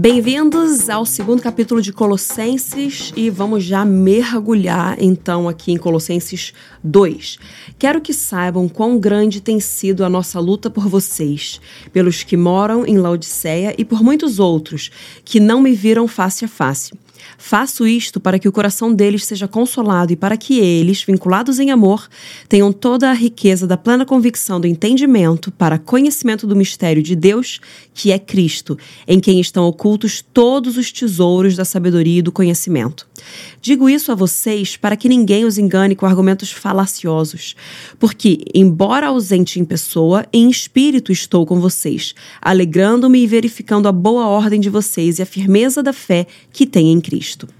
Bem-vindos ao segundo capítulo de Colossenses e vamos já mergulhar então aqui em Colossenses 2. Quero que saibam quão grande tem sido a nossa luta por vocês, pelos que moram em Laodiceia e por muitos outros que não me viram face a face. Faço isto para que o coração deles seja consolado e para que eles, vinculados em amor, tenham toda a riqueza da plena convicção do entendimento para conhecimento do mistério de Deus, que é Cristo, em quem estão ocultos todos os tesouros da sabedoria e do conhecimento. Digo isso a vocês para que ninguém os engane com argumentos falaciosos, porque, embora ausente em pessoa, em espírito estou com vocês, alegrando-me e verificando a boa ordem de vocês e a firmeza da fé que têm em Cristo. Cristo.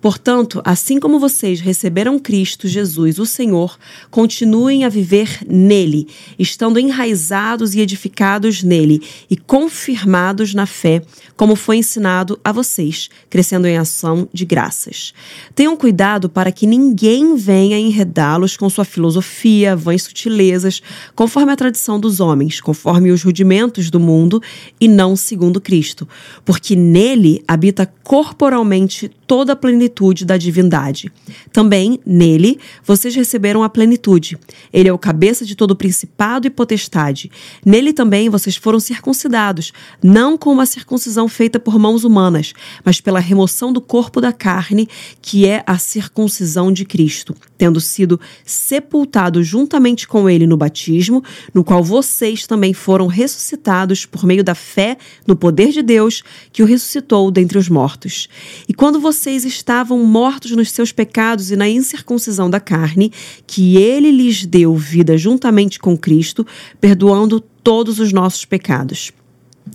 Portanto, assim como vocês receberam Cristo Jesus, o Senhor, continuem a viver nele, estando enraizados e edificados nele e confirmados na fé, como foi ensinado a vocês, crescendo em ação de graças. Tenham cuidado para que ninguém venha enredá-los com sua filosofia, vãs sutilezas, conforme a tradição dos homens, conforme os rudimentos do mundo e não segundo Cristo, porque nele habita corporalmente toda a plenitude da divindade. Também, nele, vocês receberam a plenitude. Ele é o cabeça de todo principado e potestade. Nele também vocês foram circuncidados, não com uma circuncisão feita por mãos humanas, mas pela remoção do corpo da carne, que é a circuncisão de Cristo, tendo sido sepultados juntamente com ele no batismo, no qual vocês também foram ressuscitados por meio da fé no poder de Deus que o ressuscitou dentre os mortos. E quando vocês vocês estavam mortos nos seus pecados e na incircuncisão da carne, que ele lhes deu vida juntamente com Cristo, perdoando todos os nossos pecados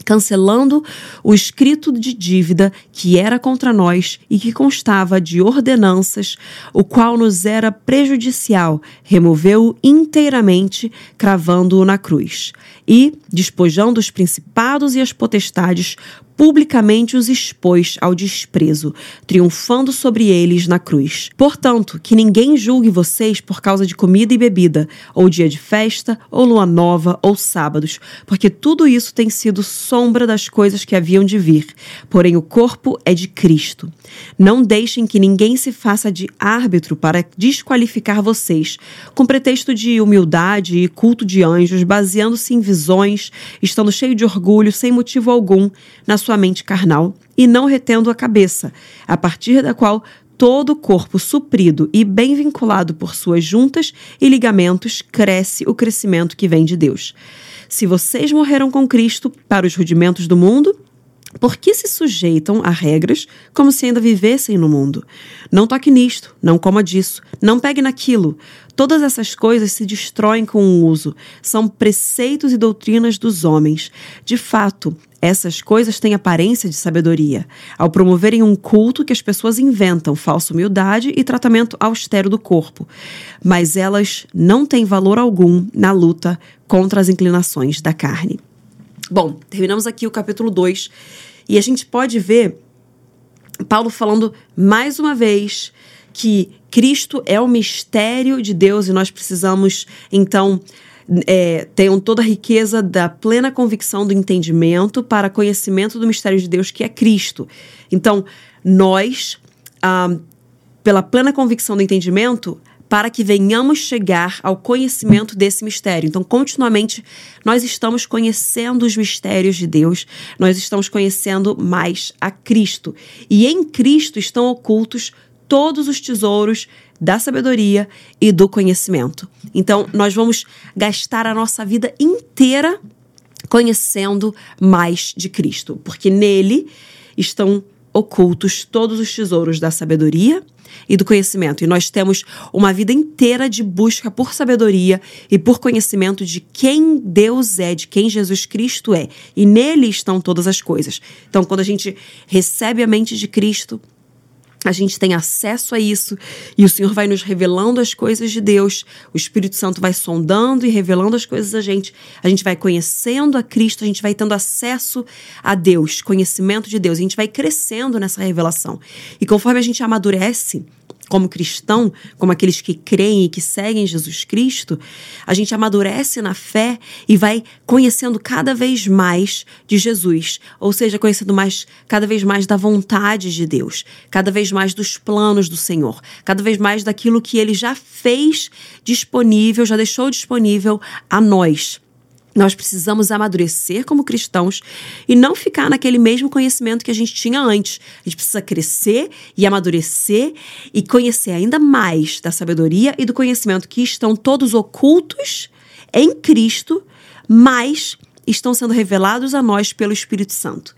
cancelando o escrito de dívida que era contra nós e que constava de ordenanças, o qual nos era prejudicial, removeu-o inteiramente, cravando-o na cruz. E, despojando os principados e as potestades, publicamente os expôs ao desprezo, triunfando sobre eles na cruz. Portanto, que ninguém julgue vocês por causa de comida e bebida, ou dia de festa, ou lua nova, ou sábados, porque tudo isso tem sido sombra das coisas que haviam de vir. Porém, o corpo é de Cristo. Não deixem que ninguém se faça de árbitro para desqualificar vocês, com pretexto de humildade e culto de anjos, baseando-se em visões, estando cheio de orgulho, sem motivo algum, na sua mente carnal e não retendo a cabeça, a partir da qual todo o corpo suprido e bem vinculado por suas juntas e ligamentos cresce o crescimento que vem de Deus. Se vocês morreram com Cristo para os rudimentos do mundo, por que se sujeitam a regras como se ainda vivessem no mundo? Não toque nisto, não coma disso, não pegue naquilo. Todas essas coisas se destroem com o uso, são preceitos e doutrinas dos homens. De fato, essas coisas têm aparência de sabedoria, ao promoverem um culto que as pessoas inventam, falsa humildade e tratamento austero do corpo. Mas elas não têm valor algum na luta contra as inclinações da carne. Bom, terminamos aqui o capítulo 2 e a gente pode ver Paulo falando mais uma vez que Cristo é o mistério de Deus e nós precisamos, então, é, tenham toda a riqueza da plena convicção do entendimento para conhecimento do mistério de Deus que é Cristo. Então, nós, ah, pela plena convicção do entendimento, para que venhamos chegar ao conhecimento desse mistério. Então, continuamente, nós estamos conhecendo os mistérios de Deus, nós estamos conhecendo mais a Cristo. E em Cristo estão ocultos todos os tesouros da sabedoria e do conhecimento. Então, nós vamos gastar a nossa vida inteira conhecendo mais de Cristo, porque nele estão ocultos todos os tesouros da sabedoria e do conhecimento. E nós temos uma vida inteira de busca por sabedoria e por conhecimento de quem Deus é, de quem Jesus Cristo é. E nele estão todas as coisas. Então, quando a gente recebe a mente de Cristo, a gente tem acesso a isso e o Senhor vai nos revelando as coisas de Deus. O Espírito Santo vai sondando e revelando as coisas a gente. A gente vai conhecendo a Cristo, a gente vai tendo acesso a Deus, conhecimento de Deus. A gente vai crescendo nessa revelação. E conforme a gente amadurece, como cristão, como aqueles que creem e que seguem Jesus Cristo, a gente amadurece na fé e vai conhecendo cada vez mais de Jesus, ou seja, conhecendo mais cada vez mais da vontade de Deus, cada vez mais dos planos do Senhor, cada vez mais daquilo que ele já fez disponível, já deixou disponível a nós. Nós precisamos amadurecer como cristãos e não ficar naquele mesmo conhecimento que a gente tinha antes. A gente precisa crescer e amadurecer e conhecer ainda mais da sabedoria e do conhecimento que estão todos ocultos em Cristo, mas estão sendo revelados a nós pelo Espírito Santo.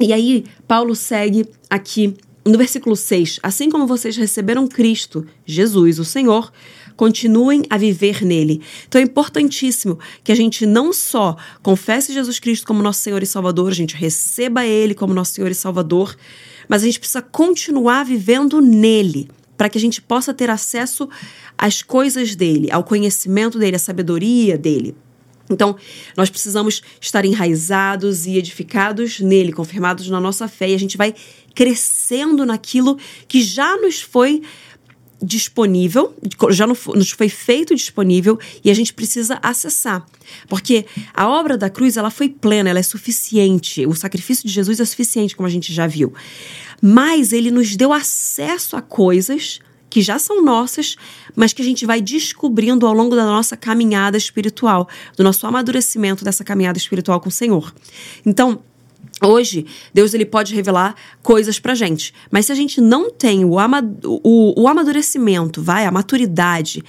E aí, Paulo segue aqui no versículo 6: Assim como vocês receberam Cristo, Jesus, o Senhor, continuem a viver nele. Então é importantíssimo que a gente não só confesse Jesus Cristo como nosso Senhor e Salvador, a gente receba ele como nosso Senhor e Salvador, mas a gente precisa continuar vivendo nele para que a gente possa ter acesso às coisas dele, ao conhecimento dele, à sabedoria dele. Então, nós precisamos estar enraizados e edificados nele, confirmados na nossa fé, e a gente vai crescendo naquilo que já nos foi disponível, já nos foi feito disponível e a gente precisa acessar. Porque a obra da cruz, ela foi plena, ela é suficiente. O sacrifício de Jesus é suficiente, como a gente já viu. Mas ele nos deu acesso a coisas que já são nossas, mas que a gente vai descobrindo ao longo da nossa caminhada espiritual, do nosso amadurecimento dessa caminhada espiritual com o Senhor. Então, Hoje, Deus ele pode revelar coisas pra gente. Mas se a gente não tem o, ama o, o amadurecimento, vai, a maturidade,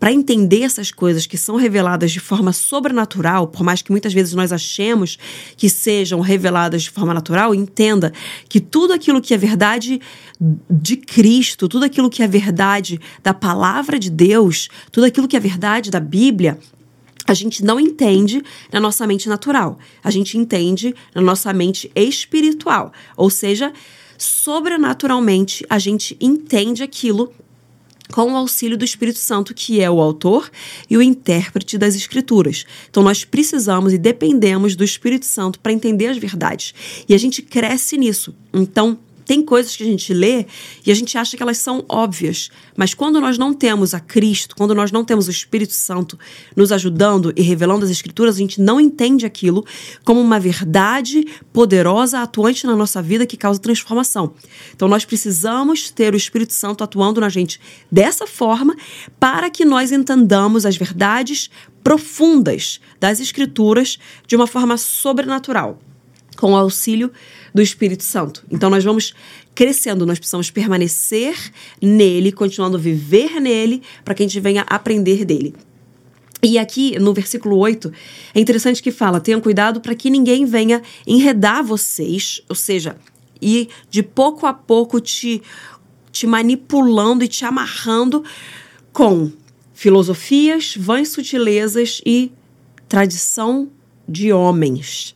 para entender essas coisas que são reveladas de forma sobrenatural, por mais que muitas vezes nós achemos que sejam reveladas de forma natural, entenda que tudo aquilo que é verdade de Cristo, tudo aquilo que é verdade da palavra de Deus, tudo aquilo que é verdade da Bíblia, a gente não entende na nossa mente natural, a gente entende na nossa mente espiritual. Ou seja, sobrenaturalmente a gente entende aquilo com o auxílio do Espírito Santo, que é o autor e o intérprete das Escrituras. Então, nós precisamos e dependemos do Espírito Santo para entender as verdades. E a gente cresce nisso. Então, tem coisas que a gente lê e a gente acha que elas são óbvias, mas quando nós não temos a Cristo, quando nós não temos o Espírito Santo nos ajudando e revelando as Escrituras, a gente não entende aquilo como uma verdade poderosa, atuante na nossa vida que causa transformação. Então nós precisamos ter o Espírito Santo atuando na gente dessa forma para que nós entendamos as verdades profundas das Escrituras de uma forma sobrenatural com o auxílio do Espírito Santo. Então nós vamos crescendo, nós precisamos permanecer nele, continuando a viver nele, para que a gente venha aprender dele. E aqui no versículo 8, é interessante que fala: tenham cuidado para que ninguém venha enredar vocês, ou seja, e de pouco a pouco te, te manipulando e te amarrando com filosofias, vãs sutilezas e tradição de homens.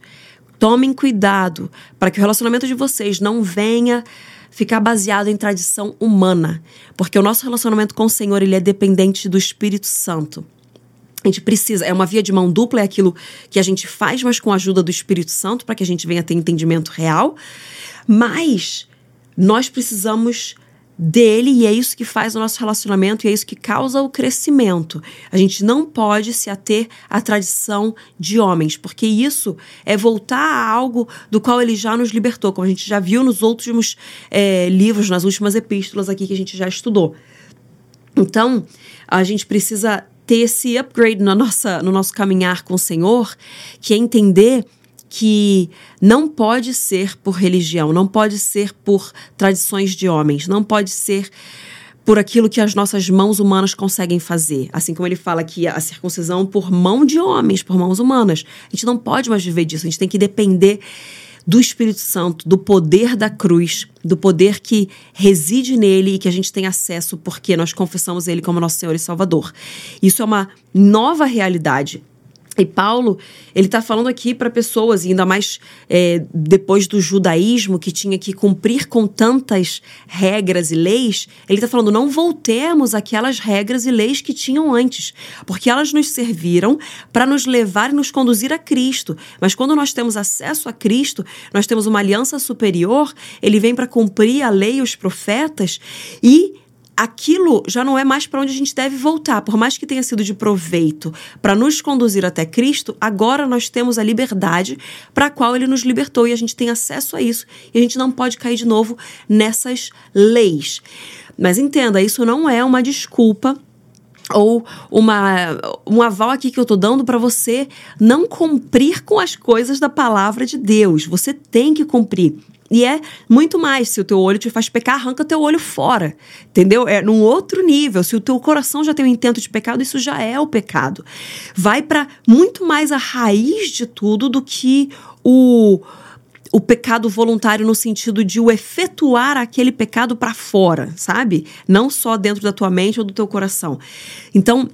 Tomem cuidado para que o relacionamento de vocês não venha ficar baseado em tradição humana, porque o nosso relacionamento com o Senhor ele é dependente do Espírito Santo. A gente precisa, é uma via de mão dupla, é aquilo que a gente faz, mas com a ajuda do Espírito Santo, para que a gente venha ter entendimento real. Mas nós precisamos dele e é isso que faz o nosso relacionamento e é isso que causa o crescimento. A gente não pode se ater à tradição de homens, porque isso é voltar a algo do qual ele já nos libertou, como a gente já viu nos últimos é, livros, nas últimas epístolas aqui que a gente já estudou. Então, a gente precisa ter esse upgrade na nossa, no nosso caminhar com o Senhor, que é entender que não pode ser por religião, não pode ser por tradições de homens, não pode ser por aquilo que as nossas mãos humanas conseguem fazer. Assim como ele fala que a circuncisão por mão de homens, por mãos humanas. A gente não pode mais viver disso, a gente tem que depender do Espírito Santo, do poder da cruz, do poder que reside nele e que a gente tem acesso porque nós confessamos ele como nosso Senhor e Salvador. Isso é uma nova realidade e Paulo, ele está falando aqui para pessoas, ainda mais é, depois do judaísmo, que tinha que cumprir com tantas regras e leis, ele está falando: não voltemos àquelas regras e leis que tinham antes, porque elas nos serviram para nos levar e nos conduzir a Cristo. Mas quando nós temos acesso a Cristo, nós temos uma aliança superior, ele vem para cumprir a lei e os profetas e aquilo já não é mais para onde a gente deve voltar. Por mais que tenha sido de proveito para nos conduzir até Cristo, agora nós temos a liberdade para a qual ele nos libertou e a gente tem acesso a isso e a gente não pode cair de novo nessas leis. Mas entenda, isso não é uma desculpa ou uma, um aval aqui que eu tô dando para você não cumprir com as coisas da palavra de Deus. Você tem que cumprir. E é muito mais. Se o teu olho te faz pecar, arranca teu olho fora. Entendeu? É num outro nível. Se o teu coração já tem um intento de pecado, isso já é o pecado. Vai para muito mais a raiz de tudo do que o o pecado voluntário no sentido de o efetuar aquele pecado para fora, sabe? Não só dentro da tua mente ou do teu coração. Então,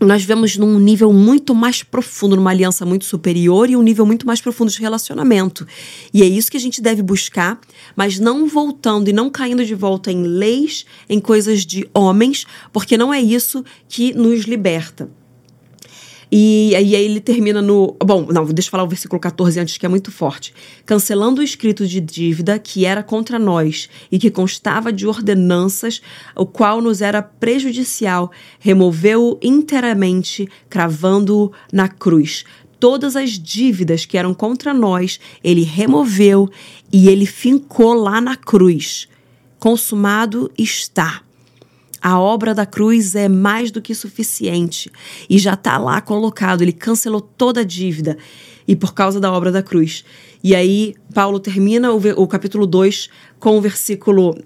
nós vemos num nível muito mais profundo, numa aliança muito superior e um nível muito mais profundo de relacionamento. E é isso que a gente deve buscar, mas não voltando e não caindo de volta em leis, em coisas de homens, porque não é isso que nos liberta. E, e aí ele termina no. Bom, não, deixa eu falar o versículo 14 antes, que é muito forte. Cancelando o escrito de dívida que era contra nós e que constava de ordenanças, o qual nos era prejudicial, removeu-o inteiramente, cravando-o na cruz. Todas as dívidas que eram contra nós, ele removeu e ele fincou lá na cruz. Consumado está. A obra da cruz é mais do que suficiente e já está lá colocado. Ele cancelou toda a dívida e por causa da obra da cruz. E aí, Paulo termina o, o capítulo 2 com o versículo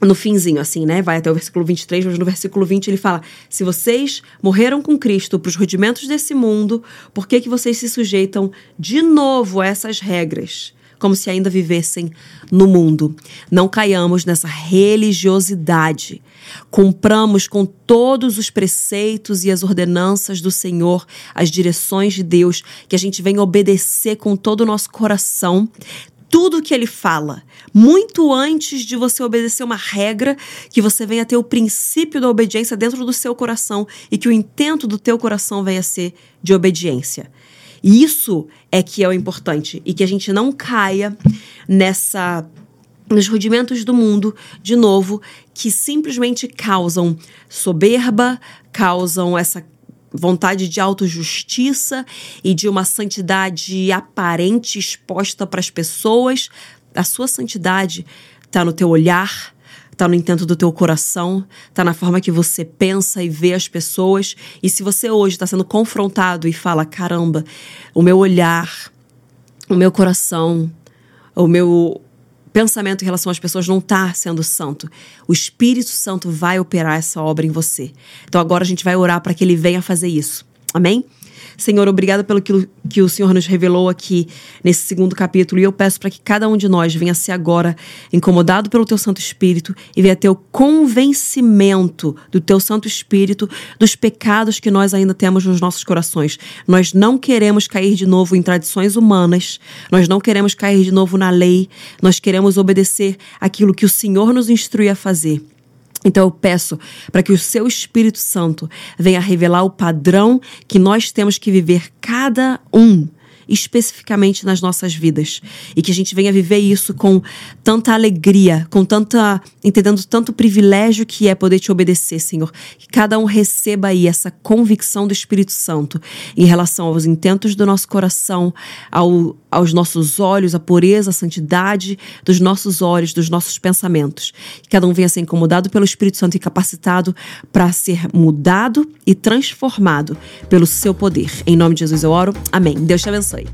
no finzinho, assim, né? Vai até o versículo 23, mas no versículo 20 ele fala: Se vocês morreram com Cristo para os rudimentos desse mundo, por que, que vocês se sujeitam de novo a essas regras? Como se ainda vivessem no mundo. Não caiamos nessa religiosidade. Cumpramos com todos os preceitos e as ordenanças do Senhor, as direções de Deus, que a gente venha obedecer com todo o nosso coração, tudo que ele fala, muito antes de você obedecer uma regra, que você venha ter o princípio da obediência dentro do seu coração e que o intento do teu coração venha ser de obediência. Isso é que é o importante e que a gente não caia nessa nos rudimentos do mundo, de novo, que simplesmente causam soberba, causam essa vontade de autojustiça e de uma santidade aparente exposta para as pessoas. A sua santidade está no teu olhar, tá no intento do teu coração, tá na forma que você pensa e vê as pessoas. E se você hoje está sendo confrontado e fala: caramba, o meu olhar, o meu coração, o meu pensamento em relação às pessoas não está sendo santo. O Espírito Santo vai operar essa obra em você. Então agora a gente vai orar para que ele venha fazer isso. Amém? Senhor, obrigada pelo que, que o Senhor nos revelou aqui nesse segundo capítulo. E eu peço para que cada um de nós venha ser agora incomodado pelo Teu Santo Espírito e venha ter o convencimento do Teu Santo Espírito dos pecados que nós ainda temos nos nossos corações. Nós não queremos cair de novo em tradições humanas, nós não queremos cair de novo na lei, nós queremos obedecer aquilo que o Senhor nos instrui a fazer. Então eu peço para que o seu Espírito Santo venha revelar o padrão que nós temos que viver cada um especificamente nas nossas vidas. E que a gente venha viver isso com tanta alegria, com tanta. entendendo tanto privilégio que é poder te obedecer, Senhor. Que cada um receba aí essa convicção do Espírito Santo em relação aos intentos do nosso coração, ao, aos nossos olhos, a pureza, a santidade dos nossos olhos, dos nossos pensamentos. Que cada um venha ser incomodado pelo Espírito Santo e capacitado para ser mudado e transformado pelo seu poder. Em nome de Jesus eu oro. Amém. Deus te abençoe.